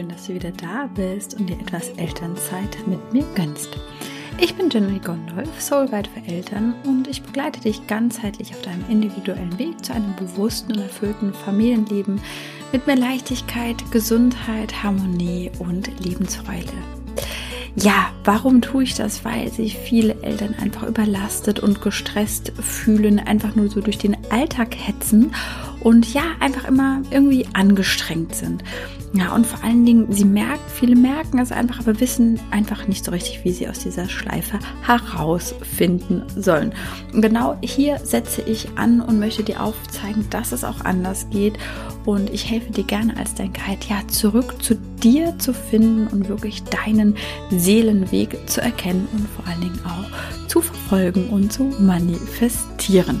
schön, dass du wieder da bist und dir etwas Elternzeit mit mir gönnst. Ich bin Jenny Gondolf, Soulguide für Eltern und ich begleite dich ganzheitlich auf deinem individuellen Weg zu einem bewussten und erfüllten Familienleben mit mehr Leichtigkeit, Gesundheit, Harmonie und Lebensfreude. Ja, warum tue ich das? Weil sich viele Eltern einfach überlastet und gestresst fühlen, einfach nur so durch den Alltag hetzen und ja, einfach immer irgendwie angestrengt sind. Ja, und vor allen Dingen, sie merken, viele merken es einfach, aber wissen einfach nicht so richtig, wie sie aus dieser Schleife herausfinden sollen. Und genau hier setze ich an und möchte dir aufzeigen, dass es auch anders geht. Und ich helfe dir gerne als dein Guide, ja, zurück zu dir zu finden und wirklich deinen Seelenweg zu erkennen und vor allen Dingen auch zu verfolgen und zu manifestieren.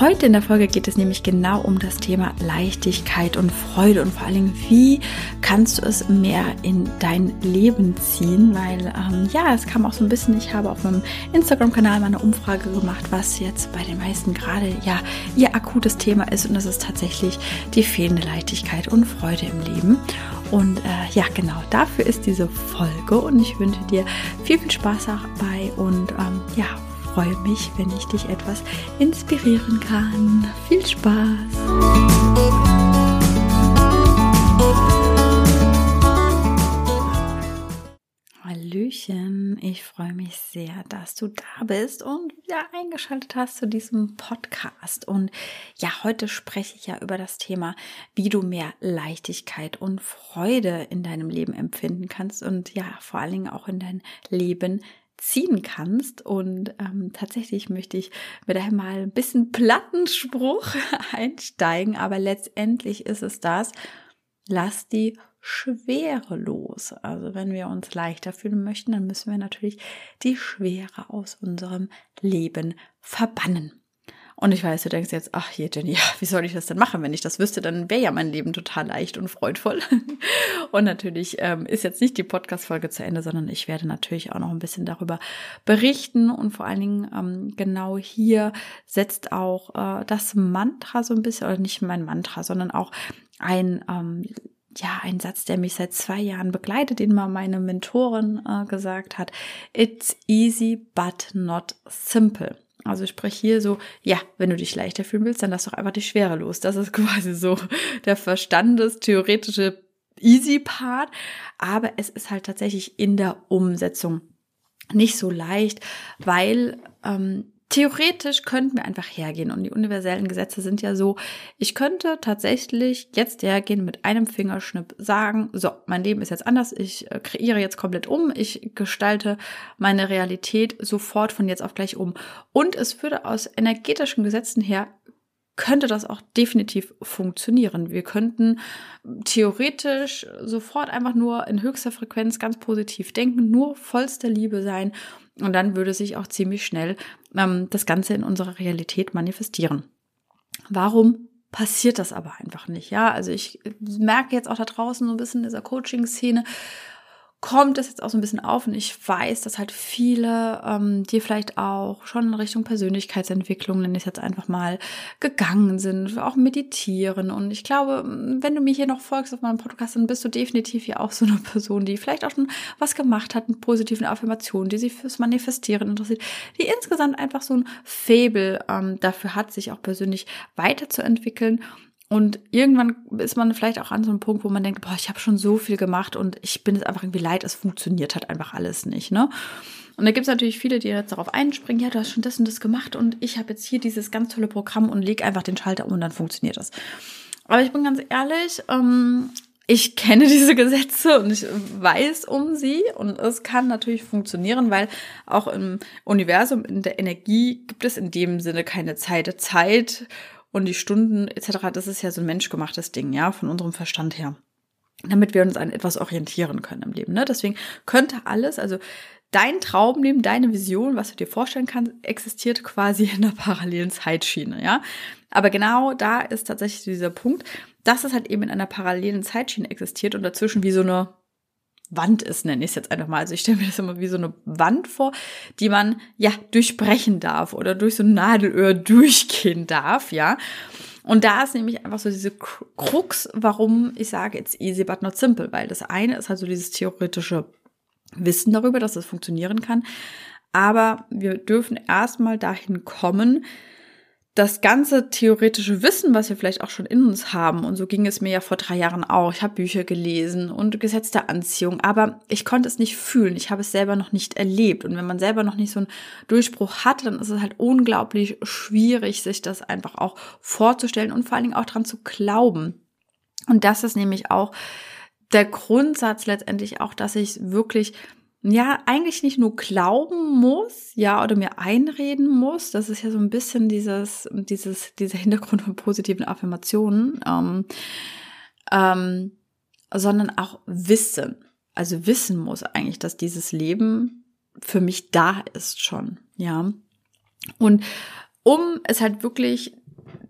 Heute in der Folge geht es nämlich genau um das Thema Leichtigkeit und Freude und vor allen Dingen, wie kannst du es mehr in dein Leben ziehen, weil ähm, ja, es kam auch so ein bisschen, ich habe auf meinem Instagram-Kanal mal eine Umfrage gemacht, was jetzt bei den meisten gerade ja ihr akutes Thema ist. Und das ist tatsächlich die fehlende Leichtigkeit und Freude im Leben. Und äh, ja, genau dafür ist diese Folge. Und ich wünsche dir viel, viel Spaß dabei. Und ähm, ja, freue mich, wenn ich dich etwas inspirieren kann. Viel Spaß! Hallöchen, ich freue mich sehr, dass du da bist und wieder eingeschaltet hast zu diesem Podcast. Und ja, heute spreche ich ja über das Thema, wie du mehr Leichtigkeit und Freude in deinem Leben empfinden kannst und ja, vor allen Dingen auch in dein Leben ziehen kannst. Und ähm, tatsächlich möchte ich mit daher mal ein bisschen Plattenspruch einsteigen, aber letztendlich ist es das, lass die Schwere los. Also wenn wir uns leichter fühlen möchten, dann müssen wir natürlich die Schwere aus unserem Leben verbannen. Und ich weiß, du denkst jetzt, ach hier Jenny, wie soll ich das denn machen? Wenn ich das wüsste, dann wäre ja mein Leben total leicht und freudvoll. Und natürlich ähm, ist jetzt nicht die Podcast-Folge zu Ende, sondern ich werde natürlich auch noch ein bisschen darüber berichten. Und vor allen Dingen ähm, genau hier setzt auch äh, das Mantra so ein bisschen, oder nicht mein Mantra, sondern auch ein ähm, ja, ein Satz, der mich seit zwei Jahren begleitet, den mal meine Mentorin äh, gesagt hat. It's easy, but not simple. Also sprich hier so, ja, wenn du dich leichter fühlen willst, dann lass doch einfach die Schwere los. Das ist quasi so der verstandestheoretische easy Part. Aber es ist halt tatsächlich in der Umsetzung nicht so leicht, weil ähm, Theoretisch könnten wir einfach hergehen und die universellen Gesetze sind ja so, ich könnte tatsächlich jetzt hergehen mit einem Fingerschnipp sagen, so, mein Leben ist jetzt anders, ich äh, kreiere jetzt komplett um, ich gestalte meine Realität sofort von jetzt auf gleich um. Und es würde aus energetischen Gesetzen her könnte das auch definitiv funktionieren. Wir könnten theoretisch sofort einfach nur in höchster Frequenz ganz positiv denken, nur vollster Liebe sein und dann würde sich auch ziemlich schnell ähm, das Ganze in unserer Realität manifestieren. Warum passiert das aber einfach nicht? Ja, also ich merke jetzt auch da draußen so ein bisschen in dieser Coaching-Szene, kommt das jetzt auch so ein bisschen auf und ich weiß, dass halt viele, ähm, die vielleicht auch schon in Richtung Persönlichkeitsentwicklung, nenne ich jetzt einfach mal, gegangen sind, auch meditieren. Und ich glaube, wenn du mir hier noch folgst auf meinem Podcast, dann bist du definitiv ja auch so eine Person, die vielleicht auch schon was gemacht hat mit positiven Affirmationen, die sich fürs Manifestieren interessiert, die insgesamt einfach so ein Fable ähm, dafür hat, sich auch persönlich weiterzuentwickeln und irgendwann ist man vielleicht auch an so einem Punkt, wo man denkt, boah, ich habe schon so viel gemacht und ich bin es einfach irgendwie leid, es funktioniert halt einfach alles nicht, ne? Und da gibt es natürlich viele, die jetzt darauf einspringen, ja, du hast schon das und das gemacht und ich habe jetzt hier dieses ganz tolle Programm und leg einfach den Schalter um und dann funktioniert das. Aber ich bin ganz ehrlich, ähm, ich kenne diese Gesetze und ich weiß um sie und es kann natürlich funktionieren, weil auch im Universum, in der Energie gibt es in dem Sinne keine Zeit. Zeit und die Stunden etc., das ist ja so ein menschgemachtes Ding, ja, von unserem Verstand her. Damit wir uns an etwas orientieren können im Leben. Ne? Deswegen könnte alles, also dein Traumleben, deine Vision, was du dir vorstellen kannst, existiert quasi in einer parallelen Zeitschiene, ja. Aber genau da ist tatsächlich dieser Punkt, dass es halt eben in einer parallelen Zeitschiene existiert und dazwischen wie so eine Wand ist, nenne ich es jetzt einfach mal. Also ich stelle mir das immer wie so eine Wand vor, die man ja durchbrechen darf oder durch so ein Nadelöhr durchgehen darf, ja. Und da ist nämlich einfach so diese Krux, warum ich sage, it's easy but not simple, weil das eine ist halt so dieses theoretische Wissen darüber, dass es funktionieren kann. Aber wir dürfen erstmal dahin kommen, das ganze theoretische Wissen, was wir vielleicht auch schon in uns haben, und so ging es mir ja vor drei Jahren auch. Ich habe Bücher gelesen und Gesetz der Anziehung, aber ich konnte es nicht fühlen. Ich habe es selber noch nicht erlebt. Und wenn man selber noch nicht so einen Durchbruch hat, dann ist es halt unglaublich schwierig, sich das einfach auch vorzustellen und vor allen Dingen auch dran zu glauben. Und das ist nämlich auch der Grundsatz letztendlich auch, dass ich wirklich ja, eigentlich nicht nur glauben muss, ja, oder mir einreden muss. Das ist ja so ein bisschen dieses, dieses, dieser Hintergrund von positiven Affirmationen, ähm, ähm, sondern auch wissen. Also wissen muss eigentlich, dass dieses Leben für mich da ist schon, ja. Und um es halt wirklich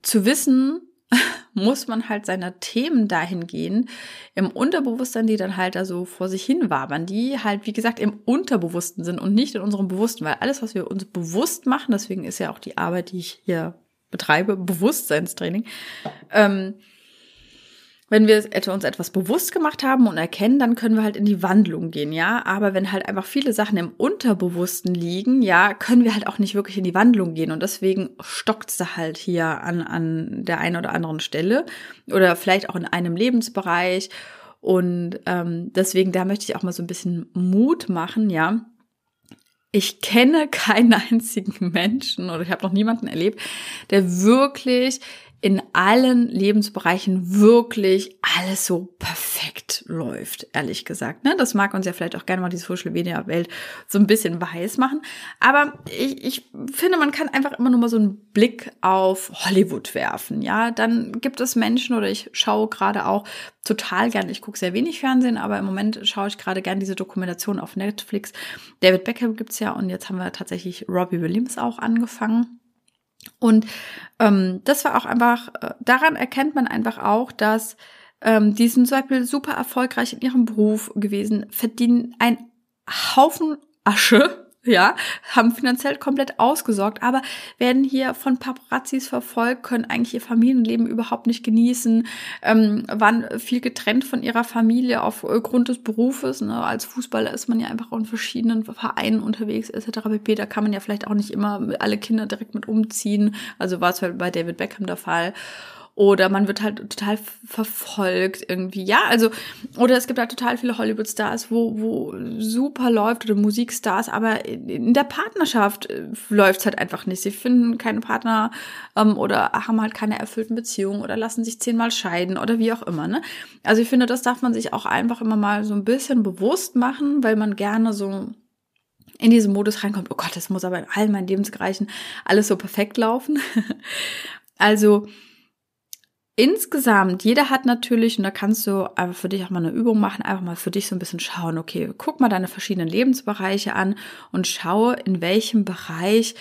zu wissen, muss man halt seiner Themen dahin gehen, im Unterbewusstsein, die dann halt da so vor sich hin wabern, die halt, wie gesagt, im Unterbewussten sind und nicht in unserem Bewussten, weil alles, was wir uns bewusst machen, deswegen ist ja auch die Arbeit, die ich hier betreibe, Bewusstseinstraining, ähm, wenn wir uns etwas bewusst gemacht haben und erkennen, dann können wir halt in die Wandlung gehen, ja. Aber wenn halt einfach viele Sachen im Unterbewussten liegen, ja, können wir halt auch nicht wirklich in die Wandlung gehen. Und deswegen stockt es halt hier an, an der einen oder anderen Stelle oder vielleicht auch in einem Lebensbereich. Und ähm, deswegen, da möchte ich auch mal so ein bisschen Mut machen, ja. Ich kenne keinen einzigen Menschen oder ich habe noch niemanden erlebt, der wirklich in allen Lebensbereichen wirklich alles so perfekt läuft, ehrlich gesagt. Ne? Das mag uns ja vielleicht auch gerne mal die Social Media Welt so ein bisschen weiß machen. Aber ich, ich finde, man kann einfach immer nur mal so einen Blick auf Hollywood werfen. Ja, dann gibt es Menschen oder ich schaue gerade auch total gern, ich gucke sehr wenig Fernsehen, aber im Moment schaue ich gerade gern diese Dokumentation auf Netflix. David Beckham gibt's ja und jetzt haben wir tatsächlich Robbie Williams auch angefangen. Und ähm, das war auch einfach, äh, daran erkennt man einfach auch, dass ähm, die sind zum Beispiel super erfolgreich in ihrem Beruf gewesen, verdienen ein Haufen Asche, ja, haben finanziell komplett ausgesorgt, aber werden hier von Paparazzis verfolgt, können eigentlich ihr Familienleben überhaupt nicht genießen, ähm, waren viel getrennt von ihrer Familie aufgrund des Berufes. Ne? Als Fußballer ist man ja einfach auch in verschiedenen Vereinen unterwegs, etc. pp. Da kann man ja vielleicht auch nicht immer alle Kinder direkt mit umziehen. Also war es halt bei David Beckham der Fall oder man wird halt total verfolgt irgendwie. Ja, also, oder es gibt halt total viele Hollywood-Stars, wo, wo super läuft oder Musikstars, aber in der Partnerschaft äh, läuft's halt einfach nicht. Sie finden keine Partner ähm, oder haben halt keine erfüllten Beziehungen oder lassen sich zehnmal scheiden oder wie auch immer. Ne? Also ich finde, das darf man sich auch einfach immer mal so ein bisschen bewusst machen, weil man gerne so in diesen Modus reinkommt, oh Gott, das muss aber in all meinen Lebensbereichen alles so perfekt laufen. also insgesamt, jeder hat natürlich, und da kannst du einfach für dich auch mal eine Übung machen, einfach mal für dich so ein bisschen schauen, okay, guck mal deine verschiedenen Lebensbereiche an und schaue, in welchem Bereich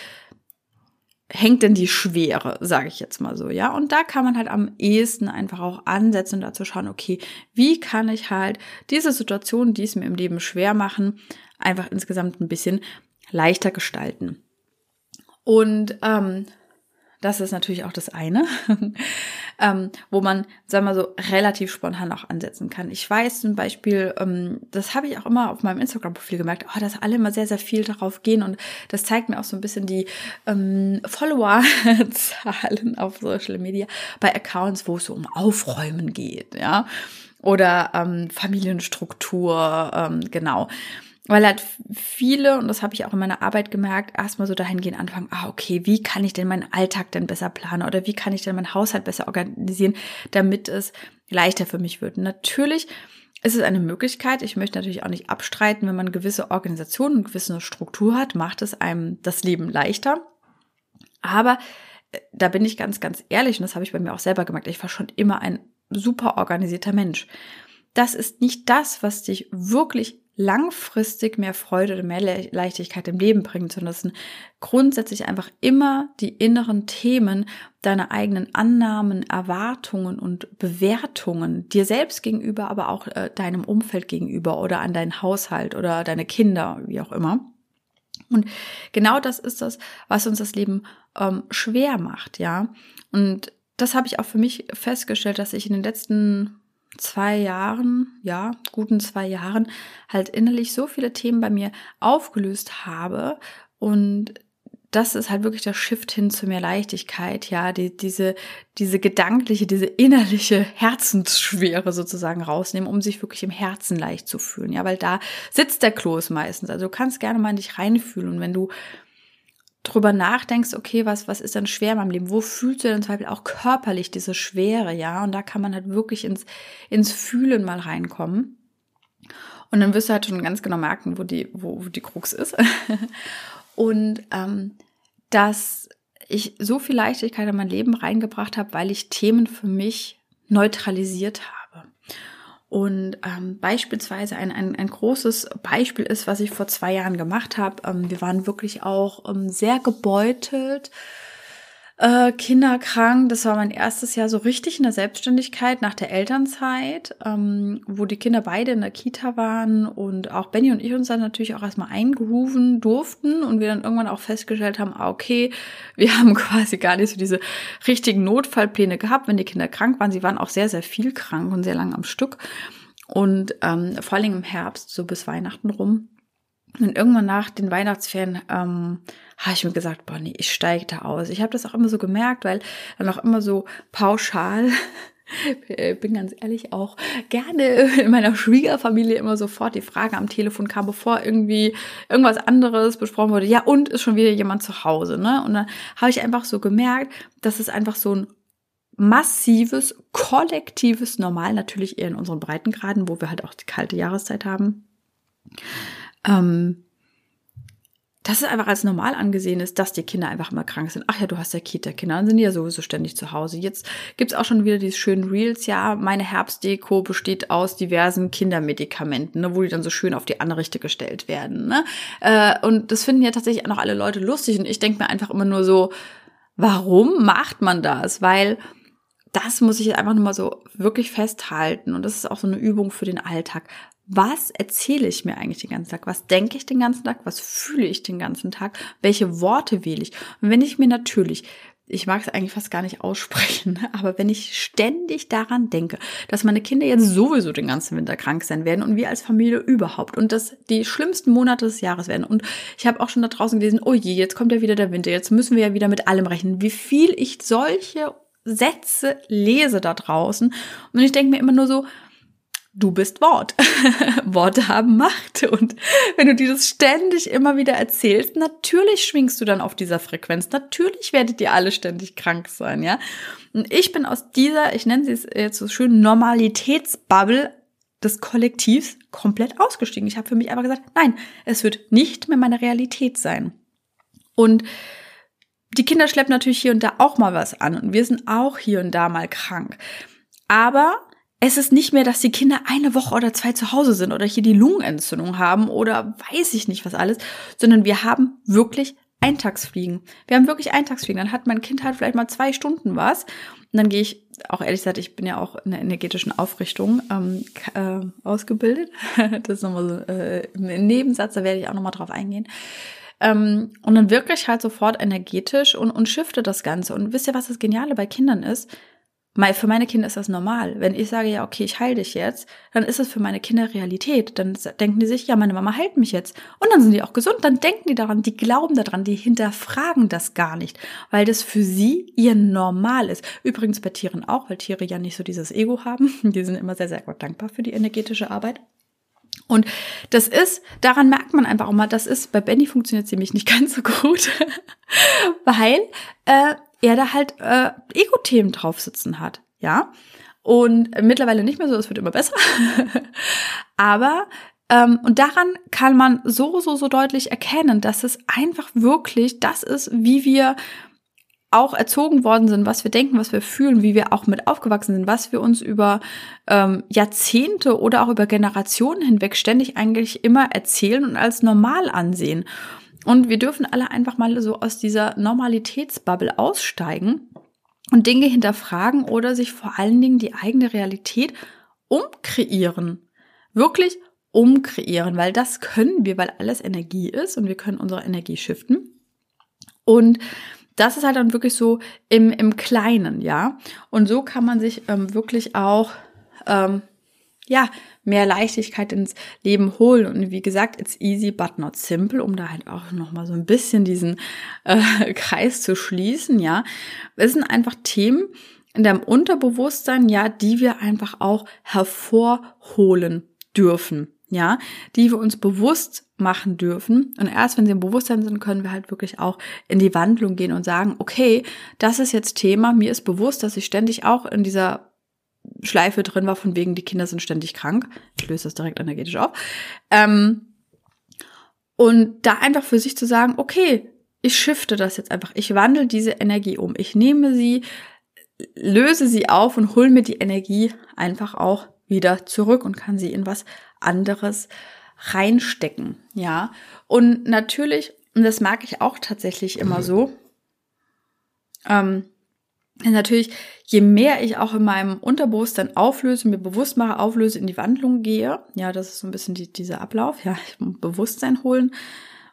hängt denn die Schwere, sage ich jetzt mal so, ja? Und da kann man halt am ehesten einfach auch ansetzen und dazu schauen, okay, wie kann ich halt diese Situation, die es mir im Leben schwer machen, einfach insgesamt ein bisschen leichter gestalten. Und ähm, das ist natürlich auch das eine, ähm, wo man, sagen wir so, relativ spontan auch ansetzen kann. Ich weiß zum Beispiel, ähm, das habe ich auch immer auf meinem Instagram-Profil gemerkt, oh, dass alle immer sehr, sehr viel darauf gehen und das zeigt mir auch so ein bisschen die ähm, Follower-Zahlen auf Social Media bei Accounts, wo es so um Aufräumen geht, ja. Oder ähm, Familienstruktur, ähm, genau. Weil halt viele, und das habe ich auch in meiner Arbeit gemerkt, erstmal so dahingehend anfangen, ah, okay, wie kann ich denn meinen Alltag denn besser planen oder wie kann ich denn meinen Haushalt besser organisieren, damit es leichter für mich wird. Natürlich ist es eine Möglichkeit, ich möchte natürlich auch nicht abstreiten, wenn man gewisse Organisationen und gewisse Struktur hat, macht es einem das Leben leichter. Aber äh, da bin ich ganz, ganz ehrlich, und das habe ich bei mir auch selber gemerkt, ich war schon immer ein super organisierter Mensch. Das ist nicht das, was dich wirklich langfristig mehr Freude oder mehr Leichtigkeit im Leben sondern es sind grundsätzlich einfach immer die inneren Themen deiner eigenen Annahmen, Erwartungen und Bewertungen dir selbst gegenüber, aber auch äh, deinem Umfeld gegenüber oder an deinen Haushalt oder deine Kinder, wie auch immer. Und genau das ist das, was uns das Leben ähm, schwer macht, ja. Und das habe ich auch für mich festgestellt, dass ich in den letzten zwei Jahren, ja, guten zwei Jahren, halt innerlich so viele Themen bei mir aufgelöst habe und das ist halt wirklich der Shift hin zu mehr Leichtigkeit, ja, die, diese, diese gedankliche, diese innerliche Herzensschwere sozusagen rausnehmen, um sich wirklich im Herzen leicht zu fühlen, ja, weil da sitzt der Kloß meistens. Also du kannst gerne mal in dich reinfühlen und wenn du drüber nachdenkst, okay, was, was ist denn schwer in meinem Leben? Wo fühlst du denn zum Beispiel auch körperlich diese Schwere, ja? Und da kann man halt wirklich ins, ins Fühlen mal reinkommen. Und dann wirst du halt schon ganz genau merken, wo die, wo, wo die Krux ist. Und ähm, dass ich so viel Leichtigkeit in mein Leben reingebracht habe, weil ich Themen für mich neutralisiert habe. Und ähm, beispielsweise ein, ein, ein großes Beispiel ist, was ich vor zwei Jahren gemacht habe. Ähm, wir waren wirklich auch ähm, sehr gebeutelt äh, kinderkrank. Das war mein erstes Jahr so richtig in der Selbstständigkeit nach der Elternzeit, ähm, wo die Kinder beide in der Kita waren und auch Benny und ich uns dann natürlich auch erstmal eingerufen durften und wir dann irgendwann auch festgestellt haben, ah, okay, wir haben quasi gar nicht so diese richtigen Notfallpläne gehabt, wenn die Kinder krank waren. Sie waren auch sehr, sehr viel krank und sehr lange am Stück. Und ähm, vor allem im Herbst, so bis Weihnachten rum. Und irgendwann nach den Weihnachtsferien ähm, habe ich mir gesagt, boah, nee, ich steige da aus. Ich habe das auch immer so gemerkt, weil dann auch immer so pauschal, bin ganz ehrlich, auch gerne in meiner Schwiegerfamilie immer sofort die Frage am Telefon kam, bevor irgendwie irgendwas anderes besprochen wurde. Ja, und ist schon wieder jemand zu Hause, ne? Und dann habe ich einfach so gemerkt, dass es einfach so ein massives, kollektives Normal, natürlich eher in unseren Breitengraden, wo wir halt auch die kalte Jahreszeit haben. Ähm, dass es einfach als normal angesehen ist, dass die Kinder einfach immer krank sind. Ach ja, du hast ja Kita-Kinder, dann sind die ja sowieso ständig zu Hause. Jetzt gibt's auch schon wieder diese schönen Reels, ja, meine Herbstdeko besteht aus diversen Kindermedikamenten, ne, wo die dann so schön auf die Anrichte gestellt werden. Ne? Äh, und das finden ja tatsächlich auch noch alle Leute lustig. Und ich denke mir einfach immer nur so, warum macht man das? Weil das muss ich jetzt einfach nur mal so wirklich festhalten. Und das ist auch so eine Übung für den Alltag was erzähle ich mir eigentlich den ganzen Tag? Was denke ich den ganzen Tag? Was fühle ich den ganzen Tag? Welche Worte wähle ich? Und wenn ich mir natürlich, ich mag es eigentlich fast gar nicht aussprechen, aber wenn ich ständig daran denke, dass meine Kinder jetzt sowieso den ganzen Winter krank sein werden und wir als Familie überhaupt und dass die schlimmsten Monate des Jahres werden und ich habe auch schon da draußen gelesen, oh je, jetzt kommt ja wieder der Winter, jetzt müssen wir ja wieder mit allem rechnen. Wie viel ich solche Sätze lese da draußen und ich denke mir immer nur so, du bist Wort. Worte haben Macht. Und wenn du dir das ständig immer wieder erzählst, natürlich schwingst du dann auf dieser Frequenz. Natürlich werdet ihr alle ständig krank sein, ja. Und ich bin aus dieser, ich nenne sie es jetzt so schön, Normalitätsbubble des Kollektivs komplett ausgestiegen. Ich habe für mich einfach gesagt, nein, es wird nicht mehr meine Realität sein. Und die Kinder schleppen natürlich hier und da auch mal was an und wir sind auch hier und da mal krank. Aber es ist nicht mehr, dass die Kinder eine Woche oder zwei zu Hause sind oder hier die Lungenentzündung haben oder weiß ich nicht was alles, sondern wir haben wirklich Eintagsfliegen. Wir haben wirklich Eintagsfliegen. Dann hat mein Kind halt vielleicht mal zwei Stunden was. Und dann gehe ich, auch ehrlich gesagt, ich bin ja auch in der energetischen Aufrichtung ähm, äh, ausgebildet. das ist nochmal so äh, ein Nebensatz, da werde ich auch nochmal drauf eingehen. Ähm, und dann wirklich halt sofort energetisch und, und shifte das Ganze. Und wisst ihr, was das Geniale bei Kindern ist? Für meine Kinder ist das normal. Wenn ich sage, ja, okay, ich heile dich jetzt, dann ist es für meine Kinder Realität. Dann denken die sich, ja, meine Mama heilt mich jetzt. Und dann sind die auch gesund. Dann denken die daran, die glauben daran, die hinterfragen das gar nicht, weil das für sie ihr Normal ist. Übrigens bei Tieren auch, weil Tiere ja nicht so dieses Ego haben. Die sind immer sehr, sehr dankbar für die energetische Arbeit. Und das ist, daran merkt man einfach auch mal, das ist, bei Benny funktioniert es nämlich nicht ganz so gut, weil äh, er da halt äh, Ego-Themen drauf sitzen hat, ja. Und mittlerweile nicht mehr so, es wird immer besser. Aber ähm, und daran kann man so, so, so deutlich erkennen, dass es einfach wirklich das ist, wie wir auch erzogen worden sind, was wir denken, was wir fühlen, wie wir auch mit aufgewachsen sind, was wir uns über ähm, Jahrzehnte oder auch über Generationen hinweg ständig eigentlich immer erzählen und als normal ansehen. Und wir dürfen alle einfach mal so aus dieser Normalitätsbubble aussteigen und Dinge hinterfragen oder sich vor allen Dingen die eigene Realität umkreieren. Wirklich umkreieren, weil das können wir, weil alles Energie ist und wir können unsere Energie shiften. Und das ist halt dann wirklich so im, im Kleinen, ja. Und so kann man sich ähm, wirklich auch, ähm, ja, mehr Leichtigkeit ins Leben holen. Und wie gesagt, it's easy but not simple, um da halt auch nochmal so ein bisschen diesen äh, Kreis zu schließen, ja. Es sind einfach Themen in deinem Unterbewusstsein, ja, die wir einfach auch hervorholen dürfen ja, die wir uns bewusst machen dürfen. Und erst wenn sie im Bewusstsein sind, können wir halt wirklich auch in die Wandlung gehen und sagen, okay, das ist jetzt Thema, mir ist bewusst, dass ich ständig auch in dieser Schleife drin war, von wegen, die Kinder sind ständig krank. Ich löse das direkt energetisch auf. Ähm, und da einfach für sich zu sagen, okay, ich shifte das jetzt einfach. Ich wandle diese Energie um. Ich nehme sie, löse sie auf und hole mir die Energie einfach auch wieder zurück und kann sie in was anderes reinstecken, ja. Und natürlich, und das mag ich auch tatsächlich immer so, ähm, natürlich, je mehr ich auch in meinem Unterbewusstsein auflöse, mir bewusst mache, auflöse, in die Wandlung gehe, ja, das ist so ein bisschen die, dieser Ablauf, ja, Bewusstsein holen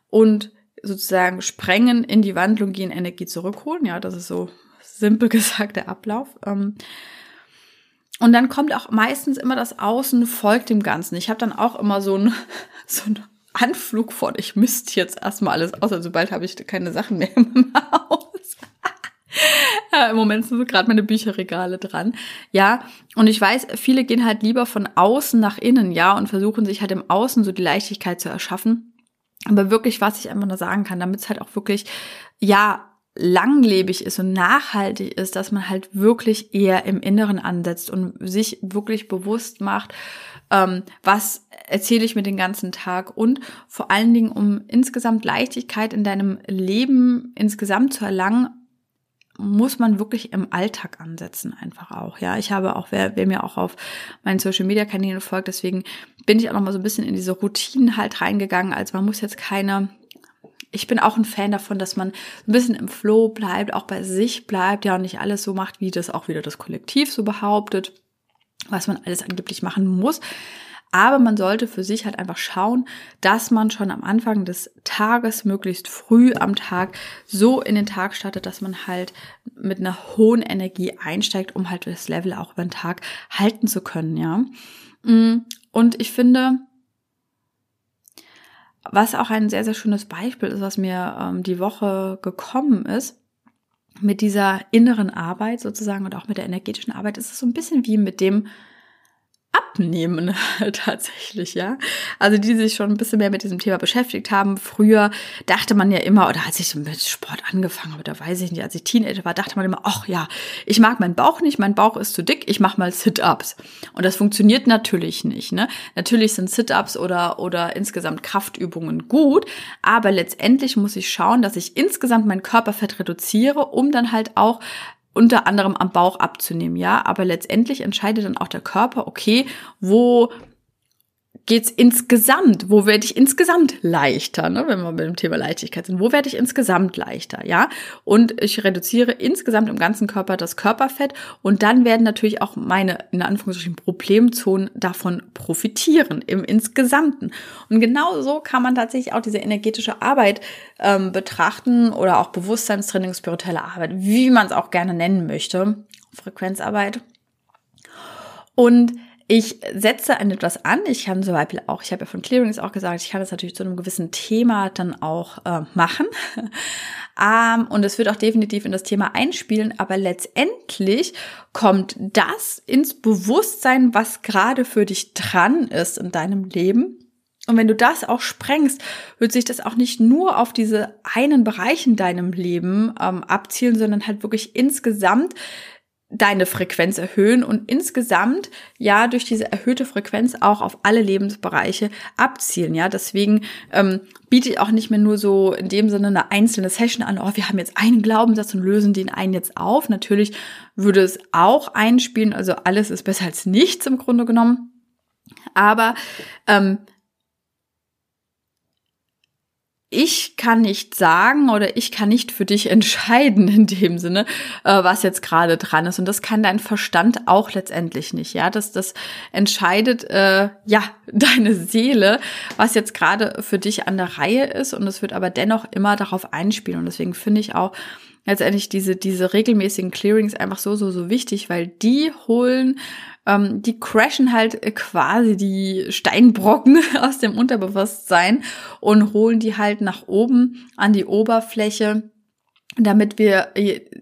und sozusagen sprengen, in die Wandlung gehen, Energie zurückholen, ja, das ist so simpel gesagt der Ablauf. Ähm, und dann kommt auch meistens immer das Außen folgt dem Ganzen. Ich habe dann auch immer so ein so ein Anflug von, ich müsste jetzt erstmal alles aus, also bald habe ich keine Sachen mehr im Haus. ja, Im Moment sind gerade meine Bücherregale dran. Ja, und ich weiß, viele gehen halt lieber von außen nach innen, ja, und versuchen sich halt im Außen so die Leichtigkeit zu erschaffen. Aber wirklich, was ich einfach nur sagen kann, damit es halt auch wirklich, ja, langlebig ist und nachhaltig ist, dass man halt wirklich eher im Inneren ansetzt und sich wirklich bewusst macht, ähm, was erzähle ich mir den ganzen Tag und vor allen Dingen, um insgesamt Leichtigkeit in deinem Leben insgesamt zu erlangen, muss man wirklich im Alltag ansetzen, einfach auch. Ja, ich habe auch, wer, wer mir auch auf meinen Social Media Kanälen folgt, deswegen bin ich auch noch mal so ein bisschen in diese Routinen halt reingegangen. Also man muss jetzt keine ich bin auch ein Fan davon, dass man ein bisschen im Flow bleibt, auch bei sich bleibt, ja, und nicht alles so macht, wie das auch wieder das Kollektiv so behauptet, was man alles angeblich machen muss. Aber man sollte für sich halt einfach schauen, dass man schon am Anfang des Tages, möglichst früh am Tag, so in den Tag startet, dass man halt mit einer hohen Energie einsteigt, um halt das Level auch über den Tag halten zu können, ja. Mm, und ich finde, was auch ein sehr, sehr schönes Beispiel ist, was mir ähm, die Woche gekommen ist, mit dieser inneren Arbeit sozusagen und auch mit der energetischen Arbeit, ist es so ein bisschen wie mit dem abnehmen tatsächlich, ja. Also die sich schon ein bisschen mehr mit diesem Thema beschäftigt haben. Früher dachte man ja immer, oder als ich mit Sport angefangen habe, da weiß ich nicht, als ich Teenager war, dachte man immer, ach ja, ich mag meinen Bauch nicht, mein Bauch ist zu dick, ich mache mal Sit-ups. Und das funktioniert natürlich nicht, ne? Natürlich sind Sit-ups oder oder insgesamt Kraftübungen gut, aber letztendlich muss ich schauen, dass ich insgesamt mein Körperfett reduziere, um dann halt auch unter anderem am Bauch abzunehmen, ja. Aber letztendlich entscheidet dann auch der Körper, okay, wo geht's insgesamt? Wo werde ich insgesamt leichter, ne? wenn wir mit dem Thema Leichtigkeit sind? Wo werde ich insgesamt leichter, ja? Und ich reduziere insgesamt im ganzen Körper das Körperfett und dann werden natürlich auch meine, in Anführungsstrichen, Problemzonen davon profitieren im Insgesamten. Und genau so kann man tatsächlich auch diese energetische Arbeit ähm, betrachten oder auch Bewusstseinstraining, spirituelle Arbeit, wie man es auch gerne nennen möchte. Frequenzarbeit. Und ich setze an etwas an. Ich kann zum Beispiel auch, ich habe ja von Clearings auch gesagt, ich kann das natürlich zu einem gewissen Thema dann auch äh, machen. ähm, und es wird auch definitiv in das Thema einspielen, aber letztendlich kommt das ins Bewusstsein, was gerade für dich dran ist in deinem Leben. Und wenn du das auch sprengst, wird sich das auch nicht nur auf diese einen Bereich in deinem Leben ähm, abzielen, sondern halt wirklich insgesamt deine Frequenz erhöhen und insgesamt ja durch diese erhöhte Frequenz auch auf alle Lebensbereiche abzielen. Ja, deswegen ähm, biete ich auch nicht mehr nur so in dem Sinne eine einzelne Session an. Oh, wir haben jetzt einen Glaubenssatz und lösen den einen jetzt auf. Natürlich würde es auch einspielen. Also alles ist besser als nichts im Grunde genommen. Aber ähm, ich kann nicht sagen oder ich kann nicht für dich entscheiden in dem Sinne, äh, was jetzt gerade dran ist. Und das kann dein Verstand auch letztendlich nicht. Ja, das, das entscheidet äh, ja deine Seele, was jetzt gerade für dich an der Reihe ist. Und es wird aber dennoch immer darauf einspielen. Und deswegen finde ich auch, letztendlich diese, diese regelmäßigen Clearings einfach so, so, so wichtig, weil die holen, ähm, die crashen halt quasi die Steinbrocken aus dem Unterbewusstsein und holen die halt nach oben an die Oberfläche damit wir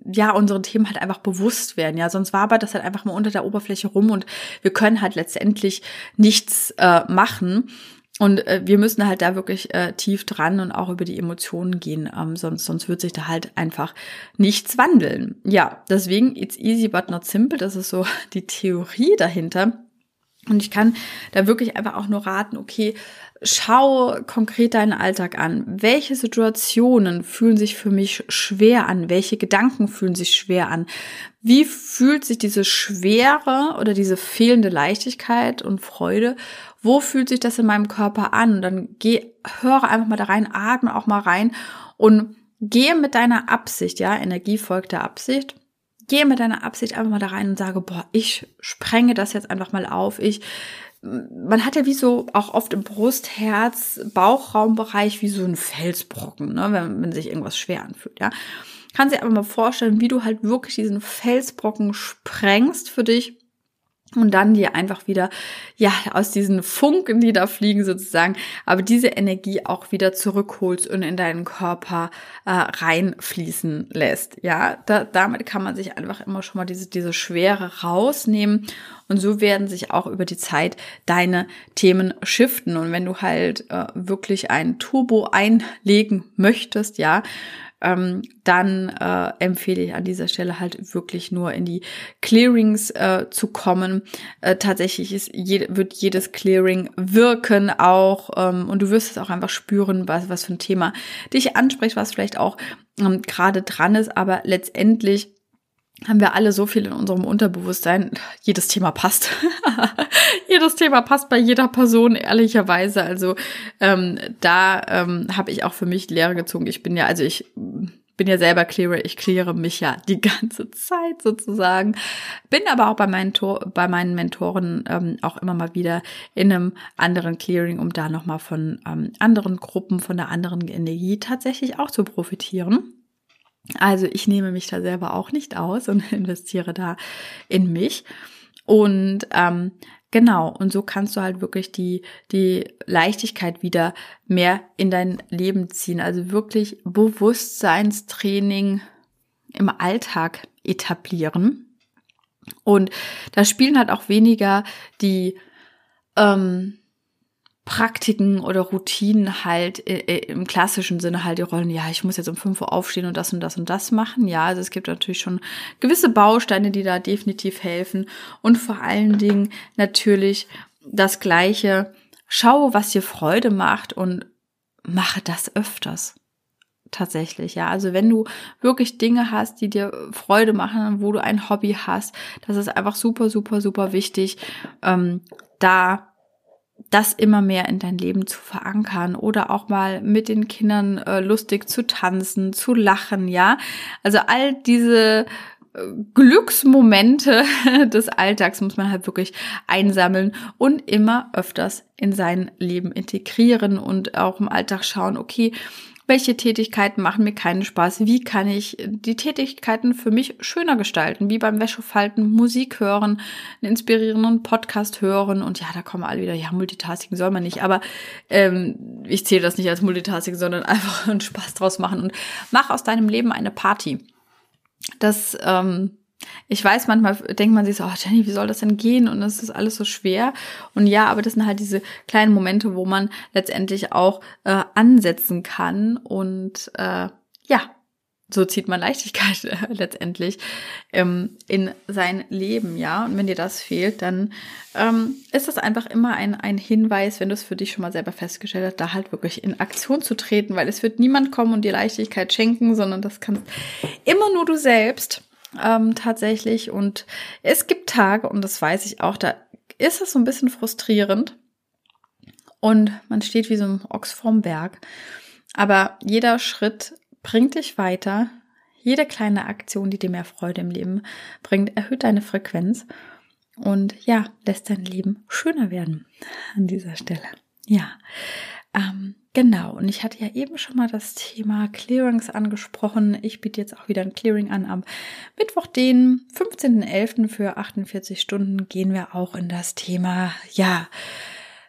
ja unseren Themen halt einfach bewusst werden. Ja, sonst wabert das halt einfach mal unter der Oberfläche rum und wir können halt letztendlich nichts äh, machen. Und äh, wir müssen halt da wirklich äh, tief dran und auch über die Emotionen gehen, ähm, sonst, sonst wird sich da halt einfach nichts wandeln. Ja, deswegen, it's easy but not simple, das ist so die Theorie dahinter. Und ich kann da wirklich einfach auch nur raten, okay, schau konkret deinen Alltag an. Welche Situationen fühlen sich für mich schwer an? Welche Gedanken fühlen sich schwer an? Wie fühlt sich diese Schwere oder diese fehlende Leichtigkeit und Freude? Wo fühlt sich das in meinem Körper an? Und dann geh, höre einfach mal da rein, atme auch mal rein und gehe mit deiner Absicht, ja, Energie folgt der Absicht gehe mit deiner Absicht einfach mal da rein und sage, boah, ich sprenge das jetzt einfach mal auf. Ich, man hat ja wie so auch oft im Brust, Herz, Bauchraumbereich wie so ein Felsbrocken, ne, wenn, wenn sich irgendwas schwer anfühlt, ja. Kannst dir aber mal vorstellen, wie du halt wirklich diesen Felsbrocken sprengst für dich und dann dir einfach wieder, ja, aus diesen Funken, die da fliegen sozusagen, aber diese Energie auch wieder zurückholst und in deinen Körper äh, reinfließen lässt. Ja, da, damit kann man sich einfach immer schon mal diese, diese Schwere rausnehmen und so werden sich auch über die Zeit deine Themen shiften. Und wenn du halt äh, wirklich ein Turbo einlegen möchtest, ja, ähm, dann äh, empfehle ich an dieser Stelle halt wirklich nur in die Clearings äh, zu kommen. Äh, tatsächlich ist je, wird jedes Clearing wirken auch ähm, und du wirst es auch einfach spüren, was, was für ein Thema dich anspricht, was vielleicht auch ähm, gerade dran ist, aber letztendlich haben wir alle so viel in unserem Unterbewusstsein. Jedes Thema passt. jedes Thema passt bei jeder Person, ehrlicherweise. Also ähm, da ähm, habe ich auch für mich Lehre gezogen. Ich bin ja, also ich bin ja selber Clearer, ich kläre mich ja die ganze Zeit sozusagen. Bin aber auch bei meinen, bei meinen Mentoren ähm, auch immer mal wieder in einem anderen Clearing, um da nochmal von ähm, anderen Gruppen, von der anderen Energie tatsächlich auch zu profitieren. Also ich nehme mich da selber auch nicht aus und investiere da in mich. Und ähm, genau, und so kannst du halt wirklich die, die Leichtigkeit wieder mehr in dein Leben ziehen. Also wirklich Bewusstseinstraining im Alltag etablieren. Und da spielen halt auch weniger die ähm, Praktiken oder Routinen halt äh, äh, im klassischen Sinne halt die Rollen, ja, ich muss jetzt um 5 Uhr aufstehen und das und das und das machen. Ja, also es gibt natürlich schon gewisse Bausteine, die da definitiv helfen. Und vor allen Dingen natürlich das Gleiche. Schau, was dir Freude macht und mache das öfters. Tatsächlich, ja. Also wenn du wirklich Dinge hast, die dir Freude machen, wo du ein Hobby hast, das ist einfach super, super, super wichtig, ähm, da das immer mehr in dein Leben zu verankern oder auch mal mit den Kindern äh, lustig zu tanzen, zu lachen, ja. Also all diese äh, Glücksmomente des Alltags muss man halt wirklich einsammeln und immer öfters in sein Leben integrieren und auch im Alltag schauen, okay, welche Tätigkeiten machen mir keinen Spaß? Wie kann ich die Tätigkeiten für mich schöner gestalten? Wie beim Wäschefalten, Musik hören, einen inspirierenden Podcast hören und ja, da kommen alle wieder, ja, Multitasking soll man nicht, aber ähm, ich zähle das nicht als Multitasking, sondern einfach einen Spaß draus machen und mach aus deinem Leben eine Party. Das ähm, ich weiß, manchmal denkt man sich so, oh Jenny, wie soll das denn gehen? Und es ist alles so schwer. Und ja, aber das sind halt diese kleinen Momente, wo man letztendlich auch äh, ansetzen kann. Und äh, ja, so zieht man Leichtigkeit äh, letztendlich ähm, in sein Leben, ja. Und wenn dir das fehlt, dann ähm, ist das einfach immer ein, ein Hinweis, wenn du es für dich schon mal selber festgestellt hast, da halt wirklich in Aktion zu treten, weil es wird niemand kommen und dir Leichtigkeit schenken, sondern das kannst immer nur du selbst ähm, tatsächlich. Und es gibt Tage, und das weiß ich auch, da ist es so ein bisschen frustrierend. Und man steht wie so ein Ochs vorm Berg. Aber jeder Schritt bringt dich weiter. Jede kleine Aktion, die dir mehr Freude im Leben bringt, erhöht deine Frequenz und ja, lässt dein Leben schöner werden an dieser Stelle. Ja, ähm, genau, und ich hatte ja eben schon mal das Thema Clearings angesprochen. Ich biete jetzt auch wieder ein Clearing an. Am Mittwoch, den 15.11. für 48 Stunden gehen wir auch in das Thema, ja,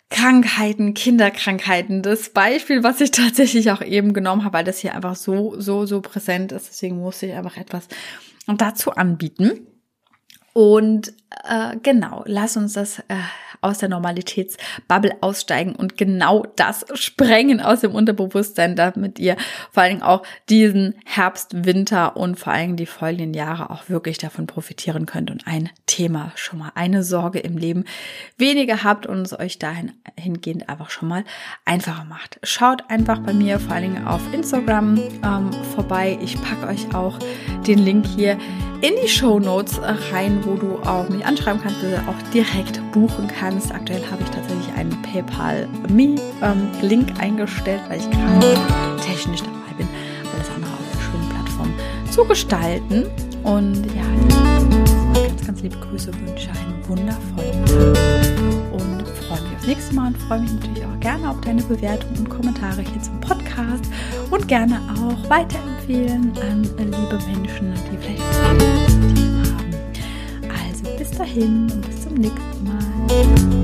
Krankheiten, Kinderkrankheiten. Das Beispiel, was ich tatsächlich auch eben genommen habe, weil das hier einfach so, so, so präsent ist. Deswegen musste ich einfach etwas dazu anbieten. Und äh, genau, lass uns das äh, aus der Normalitätsbubble aussteigen und genau das sprengen aus dem Unterbewusstsein, damit ihr vor allen Dingen auch diesen Herbst, Winter und vor allen Dingen die folgenden Jahre auch wirklich davon profitieren könnt und ein Thema schon mal, eine Sorge im Leben weniger habt und es euch dahin hingehend einfach schon mal einfacher macht. Schaut einfach bei mir vor allen Dingen auf Instagram ähm, vorbei. Ich packe euch auch den Link hier in die Show Notes rein, wo du auch mich anschreiben kannst, oder auch direkt buchen kannst. Aktuell habe ich tatsächlich einen PayPal Me ähm, Link eingestellt, weil ich gerade technisch dabei bin, alles andere auf der schönen Plattform zu gestalten. Und ja, ganz, ganz liebe Grüße, wünsche einen wundervollen Tag und freue mich aufs nächste Mal und freue mich natürlich auch gerne auf deine Bewertungen und Kommentare hier zum Podcast und gerne auch weiterempfehlen an liebe Menschen, die vielleicht. Also bis dahin und bis zum nächsten Mal.